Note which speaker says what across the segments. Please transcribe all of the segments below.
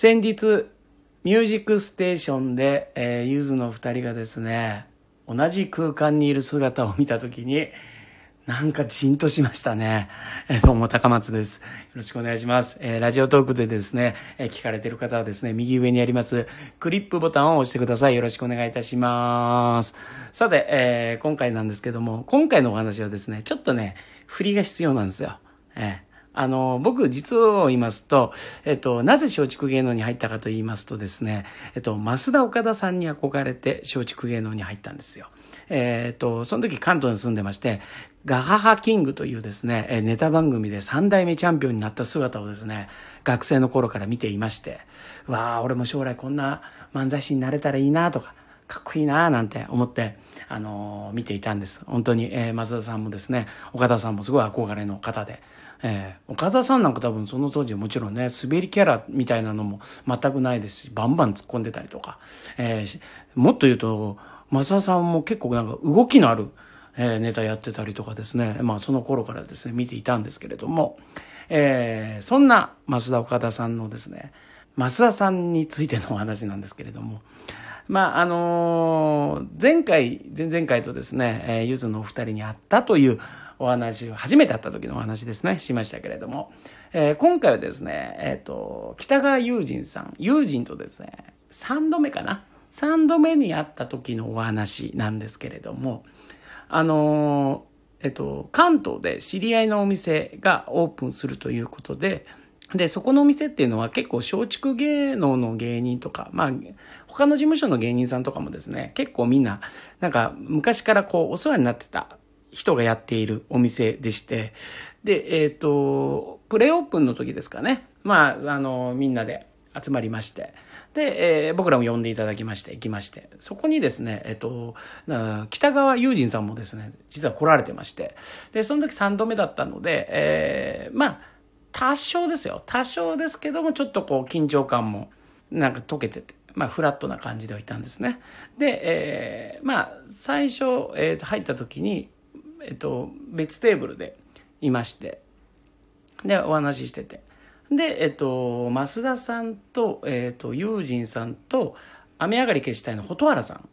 Speaker 1: 先日、ミュージックステーションで、えー、ゆずの二人がですね、同じ空間にいる姿を見たときに、なんかじんとしましたね。えー、どうも高松です。よろしくお願いします。えー、ラジオトークでですね、えー、聞かれてる方はですね、右上にありますクリップボタンを押してください。よろしくお願いいたします。さて、えー、今回なんですけども、今回のお話はですね、ちょっとね、振りが必要なんですよ。えーあの、僕、実を言いますと、えっと、なぜ松竹芸能に入ったかと言いますとですね、えっと、増田岡田さんに憧れて松竹芸能に入ったんですよ。えっと、その時関東に住んでまして、ガハハキングというですね、ネタ番組で3代目チャンピオンになった姿をですね、学生の頃から見ていまして、わあ、俺も将来こんな漫才師になれたらいいなとか、かっこいいななんて思って、あのー、見ていたんです。本当に、えー、増田さんもですね、岡田さんもすごい憧れの方で、えー、岡田さんなんか多分その当時もちろんね、滑りキャラみたいなのも全くないですし、バンバン突っ込んでたりとか、えー、もっと言うと、増田さんも結構なんか動きのある、えー、ネタやってたりとかですね、まあその頃からですね、見ていたんですけれども、えー、そんな増田岡田さんのですね、増田さんについてのお話なんですけれども、まあ、あのー、前回、前々回とですね、えー、ゆずのお二人に会ったというお話を、初めて会った時のお話ですね、しましたけれども、えー、今回はですね、えっ、ー、と、北川友人さん、友人とですね、3度目かな ?3 度目に会った時のお話なんですけれども、あのー、えっと、関東で知り合いのお店がオープンするということで、で、そこのお店っていうのは結構松竹芸能の芸人とか、まあ、他の事務所の芸人さんとかもですね、結構みんな、なんか昔からこうお世話になってた人がやっているお店でして、で、えっ、ー、と、プレオープンの時ですかね。まあ、あの、みんなで集まりまして、で、えー、僕らも呼んでいただきまして、行きまして、そこにですね、えっ、ー、と、北川友人さんもですね、実は来られてまして、で、その時3度目だったので、えー、まあ、多少ですよ。多少ですけども、ちょっとこう、緊張感も、なんか解けてて、まあ、フラットな感じではいたんですね。で、えー、まあ、最初、えー、入った時に、えっと、別テーブルでいまして、で、お話ししてて。で、えっと、増田さんと、えっと、友人さんと、雨上がり消したいの蛍原さん。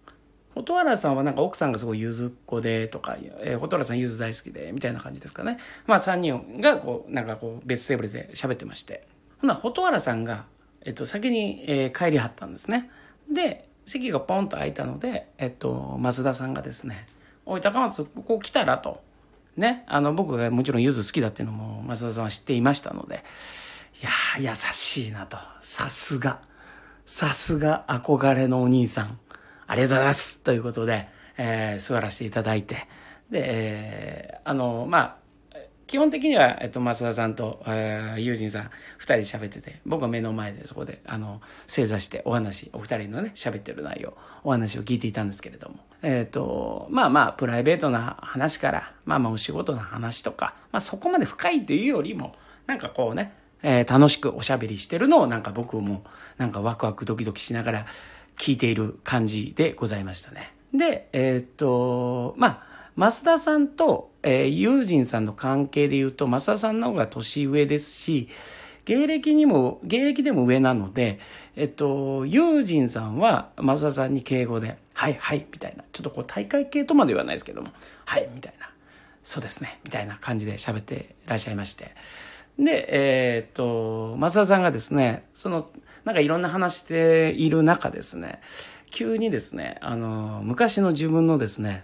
Speaker 1: 蛍原さんはなんか奥さんがすごいゆずっ子でとか、えー、蛍原さんゆず大好きで、みたいな感じですかね。まあ3人がこう、なんかこう別テーブルで喋ってまして。ほな、蛍原さんが、えっと、先に、えー、帰りはったんですね。で、席がポンと空いたので、えっと、増田さんがですね、おい、高松、ここ来たらと。ね。あの、僕がもちろんゆず好きだっていうのも、松田さんは知っていましたので、いやー、優しいなと。さすが。さすが憧れのお兄さん。ありがとうございます。ということで、えー、座らせていただいて。で、えー、あの、まあ、基本的には、えっと、増田さんと、えー、友人さん、二人喋ってて、僕は目の前でそこで、あの、正座してお話、お二人のね、喋ってる内容、お話を聞いていたんですけれども、えっ、ー、と、まあまあ、プライベートな話から、まあまあ、お仕事の話とか、まあそこまで深いというよりも、なんかこうね、えー、楽しくおしゃべりしてるのを、なんか僕も、なんかワクワクドキドキしながら聞いている感じでございましたね。で、えっ、ー、と、まあ、増田さんと、えー、友人さんの関係で言うと、増田さんの方が年上ですし、芸歴にも、芸歴でも上なので、えっと、友人さんは増田さんに敬語で、はいはい、みたいな。ちょっとこう大会系とまで言わないですけども、はい、みたいな。そうですね、みたいな感じで喋ってらっしゃいまして。で、えー、っと、増田さんがですね、その、なんかいろんな話している中ですね、急にですね、あの、昔の自分のですね、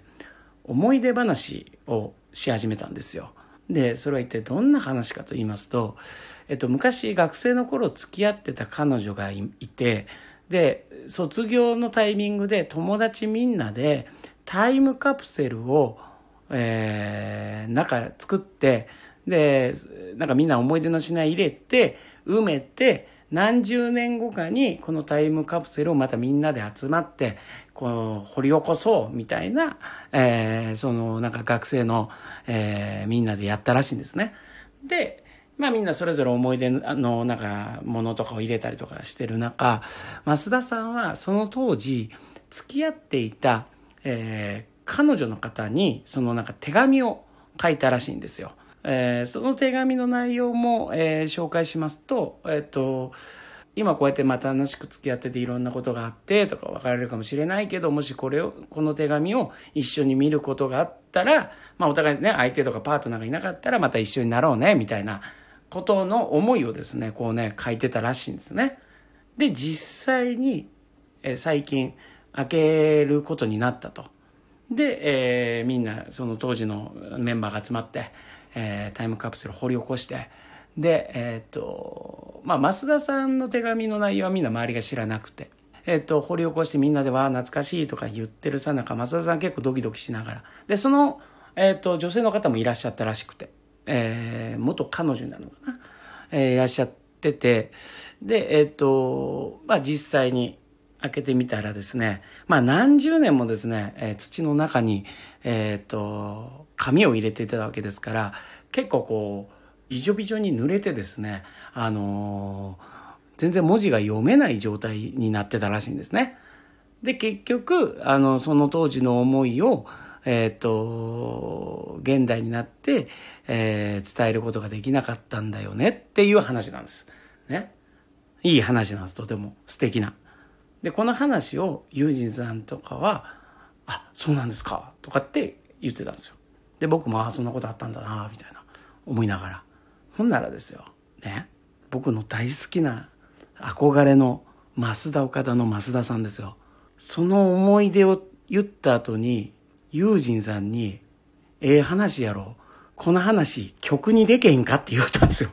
Speaker 1: 思い出話をし始めたんですよ。で、それは一体どんな話かと言いますと、えっと、昔学生の頃付き合ってた彼女がいて、で、卒業のタイミングで友達みんなでタイムカプセルを、えー、中作って、で、なんかみんな思い出の品入れて、埋めて、何十年後かにこのタイムカプセルをまたみんなで集まって、この掘り起こそうみたいな、えー、そのなんか学生の、えー、みんなでやったらしいんですね。で、まあみんなそれぞれ思い出のなんかものとかを入れたりとかしてる中、増田さんはその当時付き合っていた、えー、彼女の方にそのなんか手紙を書いたらしいんですよ。えー、その手紙の内容も、えー、紹介しますと、え、ー、と、今こうやってまた楽しく付き合ってていろんなことがあってとか別れるかもしれないけど、もしこれを、この手紙を一緒に見ることがあったら、まあお互いね、相手とかパートナーがいなかったらまた一緒になろうね、みたいなことの思いをですね、こうね、書いてたらしいんですね。で、実際に、え最近、開けることになったと。で、えー、みんな、その当時のメンバーが集まって、えー、タイムカプセル掘り起こして、で、えっ、と、まあ、増田さんの手紙の内容はみんな周りが知らなくて、えっ、と、掘り起こしてみんなでは懐かしいとか言ってるさなか、増田さん結構ドキドキしながら、で、その、えっ、と、女性の方もいらっしゃったらしくて、えー、元彼女なのかな、えー、いらっしゃってて、で、えっ、と、まあ、実際に開けてみたらですね、まあ、何十年もですね、えー、土の中に、えっ、と、紙を入れていたわけですから、結構こう、びじょびじょに濡れてですね、あのー、全然文字が読めない状態になってたらしいんですね。で、結局、あの、その当時の思いを、えっ、ー、と、現代になって、えー、伝えることができなかったんだよねっていう話なんです。ね。いい話なんです、とても素敵な。で、この話をユージンさんとかは、あ、そうなんですか、とかって言ってたんですよ。で、僕も、ああ、そんなことあったんだな、みたいな、思いながら。ほんならですよ、ね、僕の大好きな憧れの増田岡田の増田さんですよ。その思い出を言った後に、友人さんに、ええ話やろ。この話、曲にでけへんか？って言ったんですよ。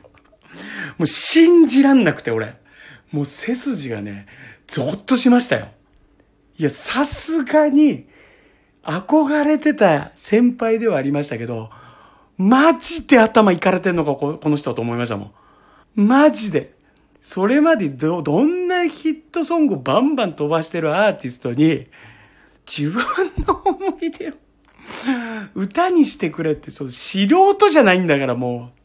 Speaker 1: もう信じらんなくて、俺。もう背筋がね、ゾッとしましたよ。いや、さすがに、憧れてた先輩ではありましたけど、マジで頭いかれてんのか、この人と思いましたもん。マジで。それまでど、どんなヒットソングバンバン飛ばしてるアーティストに、自分の思い出を歌にしてくれって、そう、素人じゃないんだからもう、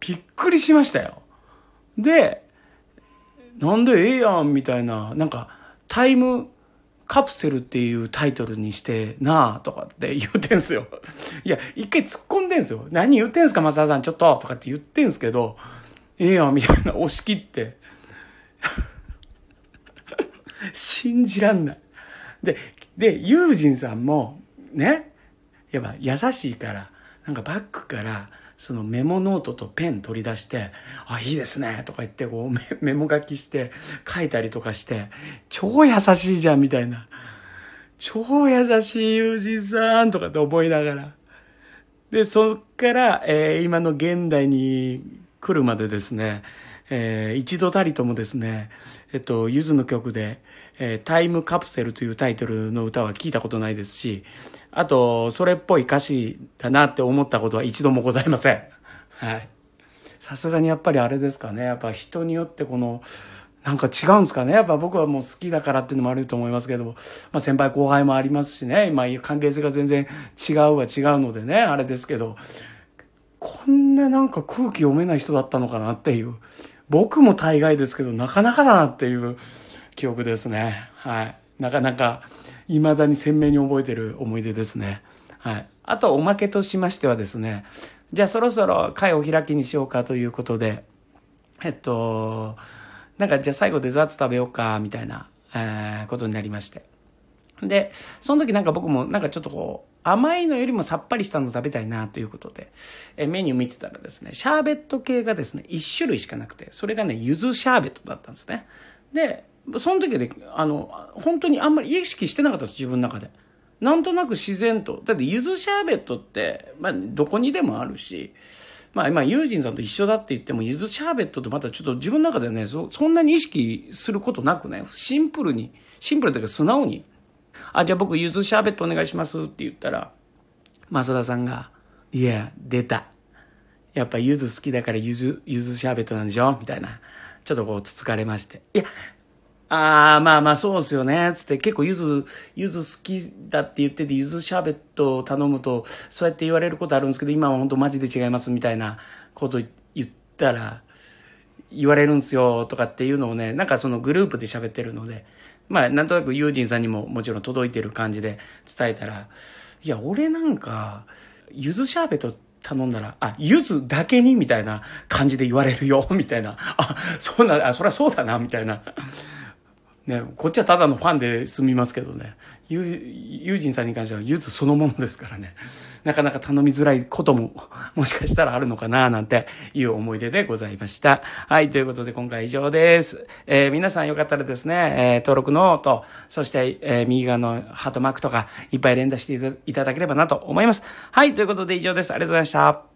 Speaker 1: びっくりしましたよ。で、なんでええやんみたいな、なんか、タイムカプセルっていうタイトルにしてなあとかって言ってんすよ。いや、一回突っ込んでんすよ。何言ってんすか、松田さん、ちょっととかって言ってんすけど、ええやん、みたいな押し切って。信じらんない。で、で、ユージンさんも、ね、やっぱ優しいから、なんかバッグから、そのメモノートとペン取り出して、あ、いいですね、とか言ってこうメモ書きして書いたりとかして、超優しいじゃん、みたいな。超優しい友人さんとかって思いながら。で、そっから、えー、今の現代に来るまでですね、えー、一度たりともですね、えっと、ゆずの曲で、えー、タイムカプセルというタイトルの歌は聞いたことないですし、あと、それっぽい歌詞だなって思ったことは一度もございません。はい。さすがにやっぱりあれですかね。やっぱ人によってこの、なんか違うんですかね。やっぱ僕はもう好きだからっていうのもあると思いますけども、まあ先輩後輩もありますしね。今関係性が全然違うは違うのでね、あれですけど、こんななんか空気読めない人だったのかなっていう。僕も大概ですけど、なかなかだなっていう記憶ですね。はい。なかなか、未だに鮮明に覚えてる思い出ですね。はい。あと、おまけとしましてはですね、じゃあそろそろ会お開きにしようかということで、えっと、なんかじゃあ最後デザート食べようか、みたいな、えー、ことになりまして。で、その時なんか僕もなんかちょっとこう、甘いのよりもさっぱりしたの食べたいなということで、えメニュー見てたらですね、シャーベット系がですね、1種類しかなくて、それがね、柚子シャーベットだったんですね。で、その時で、あの、本当にあんまり意識してなかったです、自分の中で。なんとなく自然と。だって、柚子シャーベットって、まあ、どこにでもあるし、まあ、今、ユージンさんと一緒だって言っても、柚子シャーベットってまたちょっと自分の中でね、そそんなに意識することなくね、シンプルに、シンプルというか素直に、あ、じゃあ僕、柚子シャーベットお願いしますって言ったら、増田さんが、いや、出た。やっぱ柚子好きだから柚子、柚子シャーベットなんでしょ？みたいな。ちょっとこう、つつかれまして。いや、ああ、まあまあそうですよね。つって結構ゆず、ゆず好きだって言ってて、ゆずシャーベットを頼むと、そうやって言われることあるんですけど、今は本当マジで違いますみたいなこと言ったら、言われるんですよとかっていうのをね、なんかそのグループで喋ってるので、まあなんとなくユージンさんにももちろん届いてる感じで伝えたら、いや、俺なんか、ゆずシャーベット頼んだら、あ、柚子だけにみたいな感じで言われるよ、みたいな。あ、そうな、あ、そりゃそうだな、みたいな。ね、こっちはただのファンで済みますけどね。ユージンさんに関しては柚子そのものですからね。なかなか頼みづらいことも、もしかしたらあるのかななんていう思い出でございました。はい、ということで今回以上です。えー、皆さんよかったらですね、えー、登録のと、そして、えー、右側のハートマークとかいっぱい連打していただければなと思います。はい、ということで以上です。ありがとうございました。